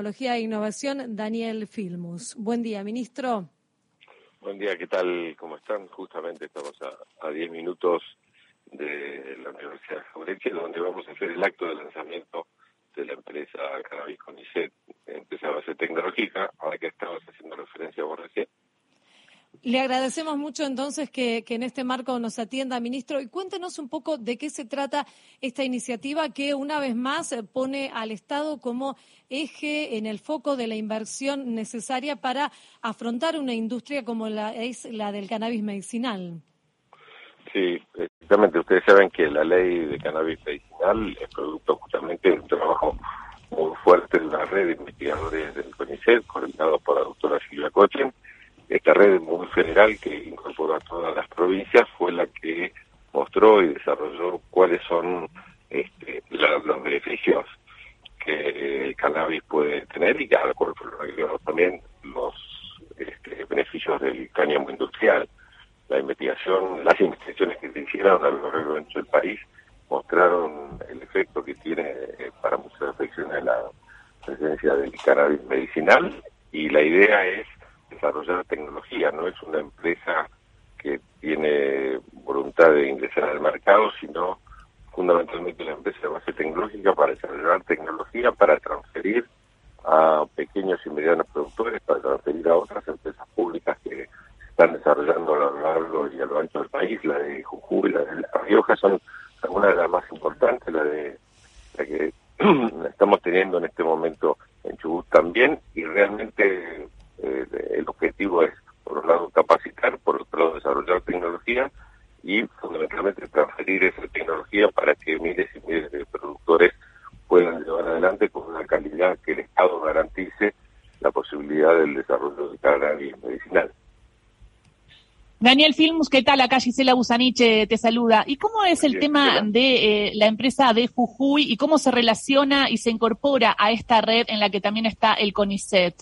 Tecnología e Innovación, Daniel Filmus. Buen día, ministro. Buen día, ¿qué tal? ¿Cómo están? Justamente estamos a 10 minutos de la Universidad de donde vamos a hacer el acto de lanzamiento de la empresa Cannabis Conicet, empresa base tecnológica, a la que estabas haciendo referencia vos recién. Le agradecemos mucho entonces que, en este marco nos atienda, ministro, y cuéntenos un poco de qué se trata esta iniciativa que una vez más pone al Estado como eje en el foco de la inversión necesaria para afrontar una industria como la es la del cannabis medicinal. Sí, exactamente. Ustedes saben que la ley de cannabis medicinal es producto justamente de un trabajo muy fuerte de una red de investigadores del CONICET, coordinado por la doctora Silvia Cochen, esta red muy general que incorporó a todas las provincias fue la que mostró y desarrolló cuáles son este, los beneficios que el cannabis puede tener y que también los este, beneficios del cáñamo industrial. La investigación, las investigaciones que se hicieron a lo largo del país mostraron el efecto que tiene eh, para muchas afecciones la presencia del cannabis medicinal y la idea es desarrollar tecnología, no es una empresa que tiene voluntad de ingresar al mercado, sino fundamentalmente una empresa de base tecnológica para desarrollar tecnología, para transferir a pequeños y medianos productores, para transferir a otras empresas públicas que están desarrollando a lo largo y a lo ancho del país, la de Jujuy, la de La Rioja, son algunas de las más importantes, la de la que estamos teniendo en este momento en Chubut también, y realmente el objetivo es, por un lado, capacitar, por otro lado, desarrollar tecnología y fundamentalmente transferir esa tecnología para que miles y miles de productores puedan llevar adelante con una calidad que el Estado garantice la posibilidad del desarrollo de cannabis medicinal. Daniel Filmus, ¿qué tal? Acá Gisela Busaniche te saluda. ¿Y cómo es el tema de eh, la empresa de Jujuy y cómo se relaciona y se incorpora a esta red en la que también está el CONICET?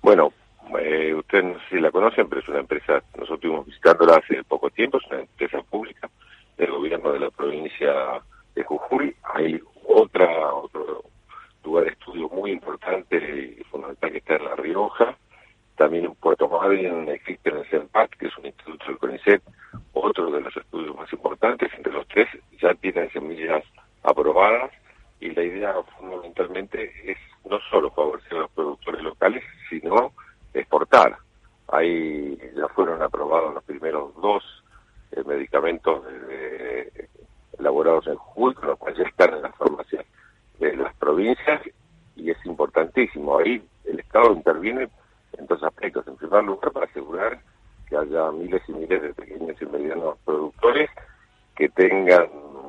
Bueno, eh, ustedes no sé si la conocen, pero es una empresa, nosotros estuvimos visitándola hace poco tiempo, es una empresa pública del gobierno de la provincia de Jujuy. Hay otra, otro lugar de estudio muy importante y fundamental que está en La Rioja. También en Puerto Madryn existe en el CENPAC, que es un instituto del CONICET, otro de los estudios más importantes. Entre los tres ya tienen semillas aprobadas y la idea fundamentalmente es no solo favorecer a los productores locales, sino exportar. Ahí ya fueron aprobados los primeros dos eh, medicamentos elaborados en Jujuy, con los cuales ya están en las farmacias de las provincias, y es importantísimo. Ahí el Estado interviene en dos aspectos. En primer lugar, para asegurar que haya miles y miles de pequeños y medianos productores que tengan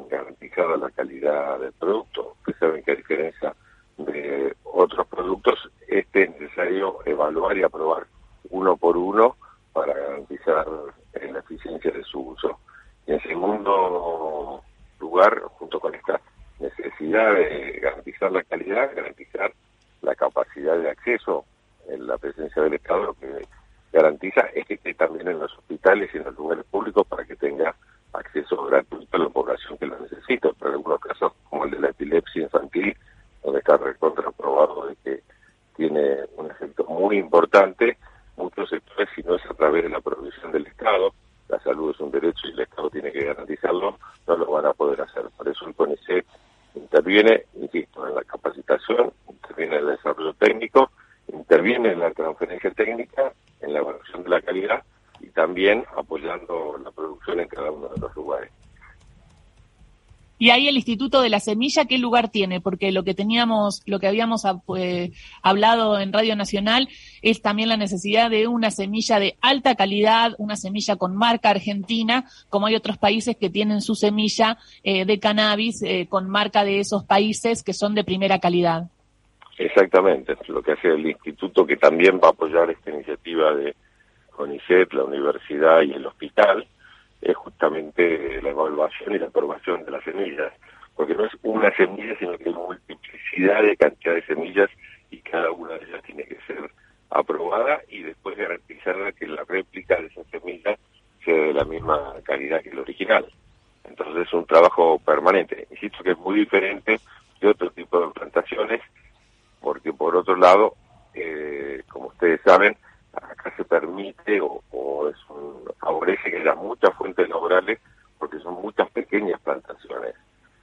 garantizada la calidad del producto. Ustedes saben que a diferencia de otros productos, este es necesario evaluar y aprobar uno por uno para garantizar eh, la eficiencia de su uso. Y en segundo lugar, junto con esta necesidad de garantizar la calidad, garantizar la capacidad de acceso en la presencia del Estado, que garantiza es que esté también en los hospitales y en los lugares públicos para que tenga acceso gratuito a la población que lo necesita. Pero en algunos casos, como el de la epilepsia infantil, donde está recontraprobado de que tiene un efecto muy importante, muchos sectores, si no es a través de la provisión del Estado, la salud es un derecho y el Estado tiene que garantizarlo, no lo van a poder hacer. Por eso el CONICET interviene, insisto, en la capacitación, interviene en el desarrollo técnico, interviene en la transferencia técnica, la calidad y también apoyando la producción en cada uno de los lugares. Y ahí el Instituto de la Semilla, ¿qué lugar tiene? Porque lo que teníamos, lo que habíamos pues, hablado en Radio Nacional es también la necesidad de una semilla de alta calidad, una semilla con marca argentina, como hay otros países que tienen su semilla eh, de cannabis eh, con marca de esos países que son de primera calidad. Exactamente, lo que hace el instituto que también va a apoyar esta iniciativa de CONICET, la universidad y el hospital, es justamente la evaluación y la aprobación de las semillas, porque no es una semilla, sino que hay multiplicidad de cantidad de semillas y cada una de ellas tiene que ser aprobada y después garantizar que la réplica de esa semilla sea de la misma calidad que el original. Entonces es un trabajo permanente. Insisto que es muy diferente de otro tipo de plantaciones, porque por otro lado, eh, como ustedes saben, acá se permite o, es favorece que haya muchas fuentes laborales porque son muchas pequeñas plantaciones,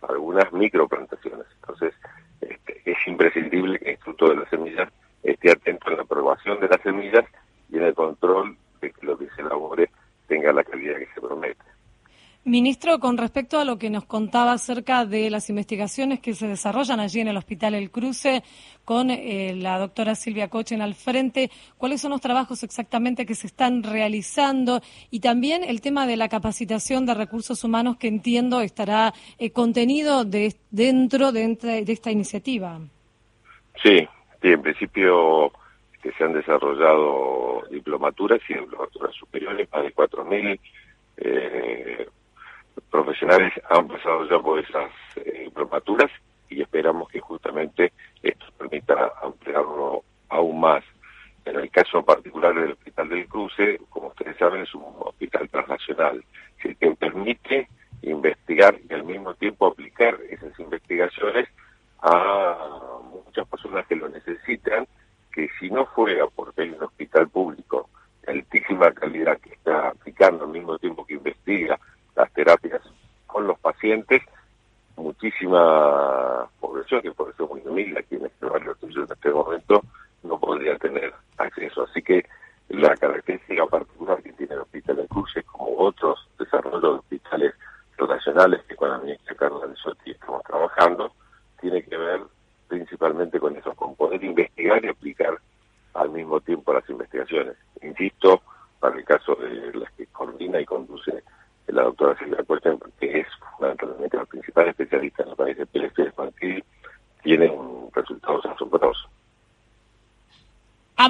algunas microplantaciones. Entonces, este, es imprescindible que el Instituto de las Semillas esté atento de las semillas y en el control de que lo que se elabore tenga la calidad que se promete. Ministro, con respecto a lo que nos contaba acerca de las investigaciones que se desarrollan allí en el Hospital El Cruce con eh, la doctora Silvia Cochen al frente, ¿cuáles son los trabajos exactamente que se están realizando? Y también el tema de la capacitación de recursos humanos que entiendo estará eh, contenido dentro de, esta iniciativa. Sí, sí, en principio se han desarrollado diplomaturas y diplomaturas superiores, más de 4.000. Eh, profesionales han pasado ya por esas eh, y esperamos que justamente esto permita ampliarlo aún más. En el caso particular del Hospital del Cruce, como ustedes saben, es un hospital transnacional, que permite investigar y al mismo tiempo aplicar esas investigaciones a muchas personas que lo necesitan, que si no fuera porque hay un hospital público de altísima calidad que está aplicando al mismo tiempo que investiga las terapias con los pacientes, muchísima población, que por eso es muy humilde aquí en este barrio en este momento, no podría tener acceso. Así que la característica particular que tiene el Hospital de Cruces, como otros desarrollos de hospitales relacionales que con la ministra Carla Sotti estamos trabajando, tiene que ver principalmente con eso, con poder investigar y aplicar al mismo tiempo las investigaciones. Insisto, para el caso de las que coordina y conduce la doctora Silvia Cuesta, que es fundamentalmente la principal especialista en el país de PLC, tiene un resultados asombrosos.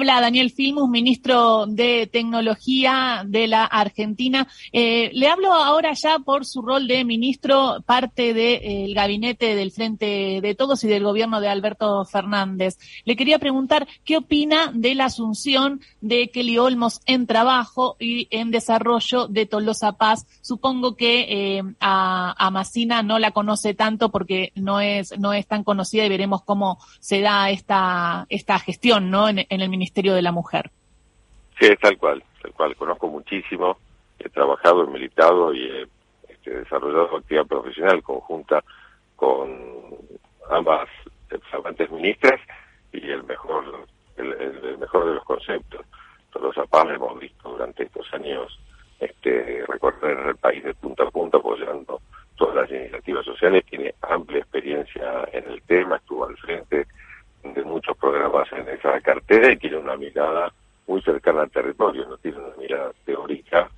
Habla Daniel Filmus, ministro de Tecnología de la Argentina. Eh, le hablo ahora ya por su rol de ministro, parte del gabinete del Frente de Todos y del gobierno de Alberto Fernández. Le quería preguntar qué opina de la asunción de Kelly Olmos en trabajo y en desarrollo de Tolosa Paz. Supongo que eh, a, a Massina no la conoce tanto porque no es, no es tan conocida y veremos cómo se da esta, esta gestión ¿no? en el Ministerio de la Mujer. Sí, es tal cual, tal cual. Conozco muchísimo, he trabajado, he militado y he este, desarrollado actividad profesional conjunta con ambas flamantes ministras y el mejor el, mejor de los conceptos. Todos los APAS hemos visto durante estos años este, recorrer el país de punta a punta apoyando todas las iniciativas sociales, tiene amplia experiencia en el tema, estuvo al frente de muchos programas en esa cartera y tiene una mirada muy cercana al territorio, no tiene una mirada teórica,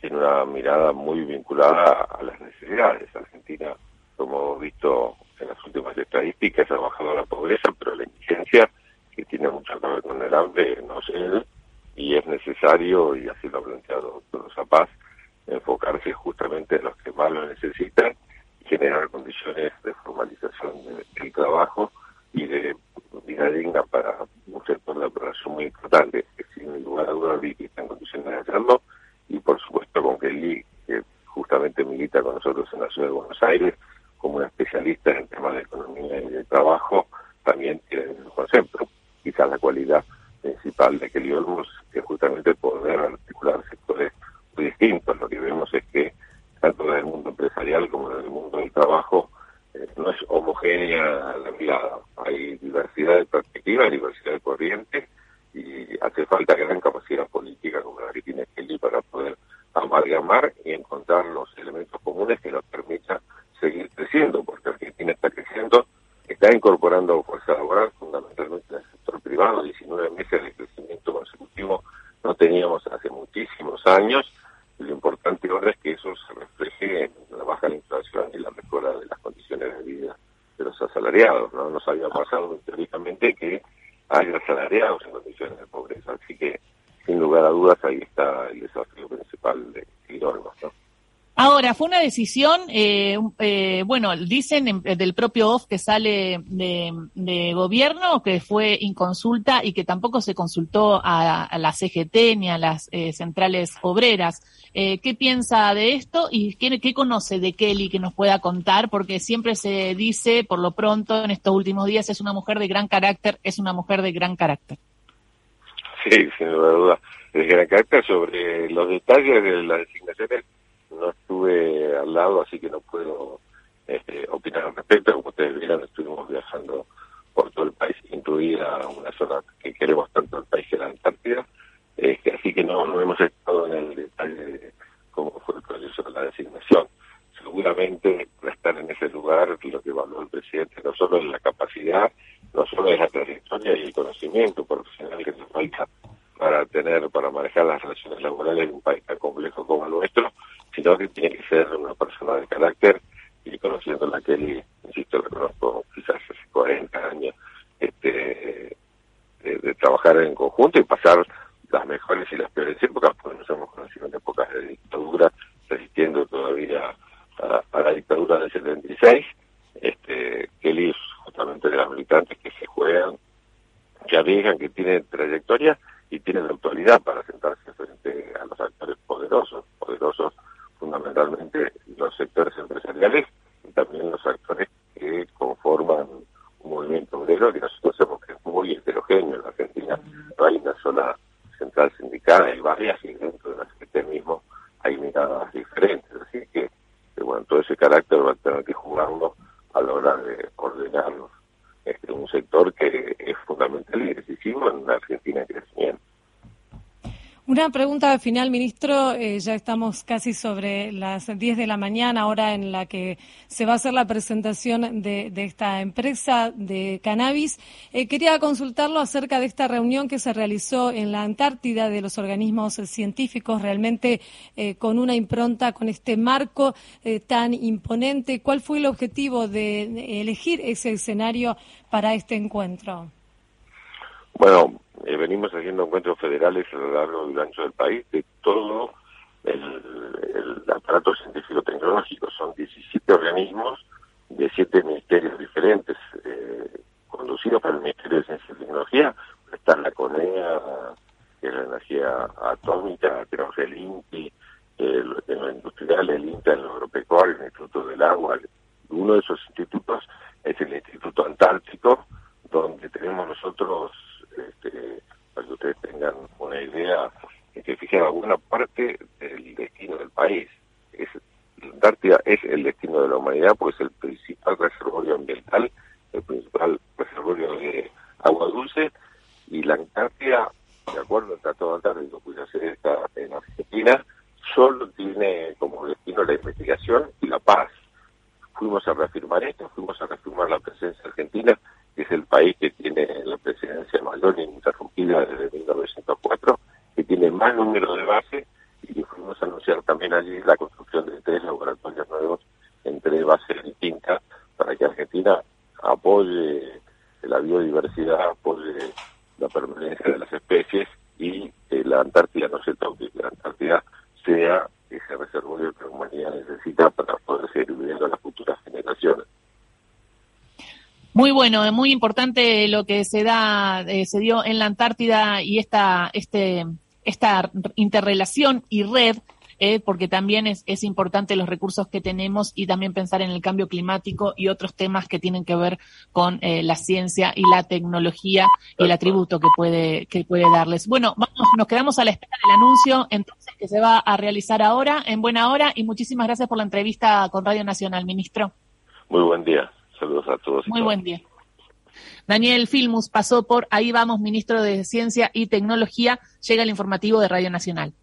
tiene una mirada muy vinculada a las necesidades. Argentina, como hemos visto en las últimas estadísticas, ha bajado la pobreza, pero la indigencia, que tiene mucho que ver con el hambre, no sé, y es necesario, y así lo ha planteado todos Paz, enfocarse justamente en los que más lo necesitan generar condiciones de formalización del trabajo y de vida digna para un sector de la población muy importante, que sin lugar a dudas está en condiciones de hacerlo, y por supuesto con Kelly, que justamente milita con nosotros en la ciudad de Buenos Aires, como una especialista en temas de economía y de trabajo, también tiene el concepto. Quizás la cualidad principal de Kelly Olmos es justamente poder articular sectores muy distintos. Lo que vemos es que tanto en el mundo empresarial como en el mundo del trabajo eh, no es homogénea la mirada. Hay diversidad de perspectivas, diversidad de corrientes y hace falta gran capacidad política como la que tiene Kelly para poder amalgamar y encontrar los elementos comunes que nos permitan seguir creciendo, porque Argentina está creciendo, está incorporando fuerza laboral, fundamentalmente en el sector privado, 19 meses de crecimiento consecutivo no teníamos hace muchísimos años, lo importante ahora es que eso se refleje en la baja de la inflación y la mejora de las condiciones de vida de los No nos había pasado históricamente que haya asalariados en condiciones de pobreza. Así que, sin lugar a dudas, ahí está el desafío principal de Quirolmos. ¿no? Fue una decisión, eh, eh, bueno, dicen del propio OFF que sale de, gobierno que fue inconsulta y que tampoco se consultó a, la CGT ni a las eh, centrales obreras. ¿Qué piensa de esto y qué, conoce de Kelly que nos pueda contar? Porque siempre se dice, por lo pronto, en estos últimos días, es una mujer de gran carácter, es una mujer de gran carácter. Sí, sin duda, de gran carácter sobre los detalles de las designaciones no estuve al lado, así que no puedo este, opinar al respecto. Como ustedes vieron, estuvimos viajando por todo el país, incluida una zona que queremos tanto el país que la Antártida. Este, así que no, no hemos estado en el detalle de cómo fue el proceso de la designación. Seguramente estar en ese lugar lo que evaluó el presidente no solo es la capacidad, no solo es la trayectoria y el conocimiento profesional que nos falta para tener, para manejar las relaciones laborales en un país tan complejo como el nuestro, sino que tiene que ser una persona de carácter y conociendo la Kelly, insisto, la conozco quizás hace 40 años, este, de, trabajar en conjunto y pasar las mejores y las peores épocas, porque nos hemos conocido en épocas de dictadura, resistiendo todavía a, la dictadura del 76. Este, Kelly justamente de las militantes que se juegan, que arriesgan, que tienen trayectoria y tienen autoridad para sentarse frente a los actores poderosos, poderosos fundamentalmente los sectores empresariales y también los actores que conforman un movimiento obrero que nosotros sabemos que es muy heterogéneo. En la Argentina no hay una sola central sindical, hay varias y dentro de las que mismo hay miradas diferentes. Así que, bueno, todo ese carácter va a tener que jugarlo a la hora de ordenarnos este, un sector que es fundamental y decisivo en una Argentina en crecimiento. Una pregunta final, ministro. Eh, ya estamos casi sobre las 10 de la mañana, hora en la que se va a hacer la presentación de, esta empresa de cannabis. Eh, quería consultarlo acerca de esta reunión que se realizó en la Antártida de los organismos científicos, realmente eh, con una impronta, con este marco tan imponente. ¿Cuál fue el objetivo de elegir ese escenario para este encuentro? Bueno, eh, venimos haciendo encuentros federales a lo largo y ancho del país de todo el, aparato científico-tecnológico. Son 17 organismos de siete ministerios diferentes, eh, conducidos por el Ministerio de Ciencia y Tecnología. Está la CONEA, que es la energía atómica, tenemos el INPI, el, en lo industrial, el INTA, el agropecuario, el Instituto del Agua. Uno de esos institutos es el Instituto Antártico, donde tenemos nosotros este, para que ustedes tengan una idea, que fijen buena parte del destino del país. Es, Antártida es el destino de la humanidad porque es el principal reservorio ambiental, el principal reservorio de agua dulce, y la Antártida, de acuerdo al Tratado Antártico, cuya sede está en Argentina, solo tiene como destino la investigación y la paz. Fuimos a reafirmar esto, fuimos a reafirmar la presencia argentina es el país que tiene la presidencia mayor ininterrumpida desde 1904, que tiene más número de bases y fuimos a anunciar también allí la construcción de tres laboratorios nuevos en tres bases distintas para que Argentina apoye la biodiversidad, apoye la permanencia de las especies y que la Antártida no se toque, que la Antártida sea ese reservorio que la humanidad necesita para poder seguir viviendo las futuras generaciones. Muy bueno, muy importante lo que se da, eh, se dio en la Antártida y esta, este, esta interrelación y red, eh, porque también es, importante los recursos que tenemos y también pensar en el cambio climático y otros temas que tienen que ver con eh, la ciencia y la tecnología y el atributo que puede, que puede darles. Bueno, vamos, nos quedamos a la espera del anuncio entonces que se va a realizar ahora, en buena hora, y muchísimas gracias por la entrevista con Radio Nacional, ministro. Muy buen día. Saludos a todos. Muy buen día. Daniel Filmus pasó por Ahí vamos, ministro de Ciencia y Tecnología. Llega el informativo de Radio Nacional.